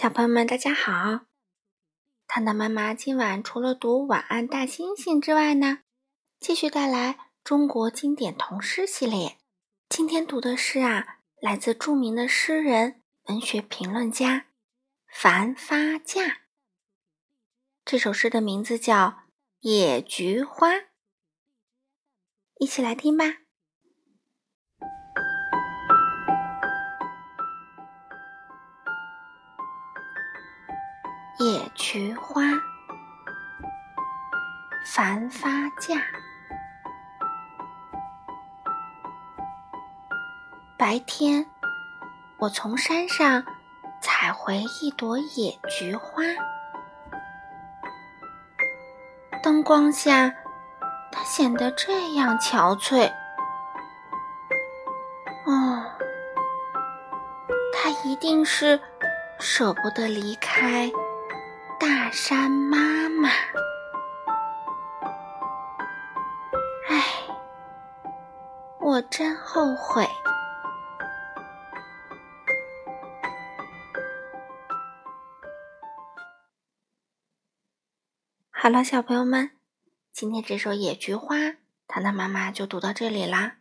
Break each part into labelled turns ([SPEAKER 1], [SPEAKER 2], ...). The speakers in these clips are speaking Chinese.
[SPEAKER 1] 小朋友们，大家好！糖糖妈妈今晚除了读《晚安大猩猩》之外呢，继续带来中国经典童诗系列。今天读的是啊，来自著名的诗人、文学评论家樊发稼。这首诗的名字叫《野菊花》，一起来听吧。野菊花，繁发架。白天，我从山上采回一朵野菊花，灯光下，它显得这样憔悴。哦，它一定是舍不得离开。大山妈妈，唉，我真后悔。好了，小朋友们，今天这首《野菊花》，糖糖妈妈就读到这里啦。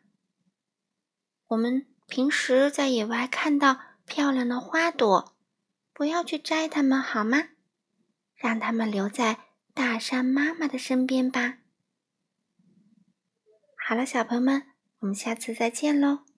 [SPEAKER 1] 我们平时在野外看到漂亮的花朵，不要去摘它们，好吗？让他们留在大山妈妈的身边吧。好了，小朋友们，我们下次再见喽。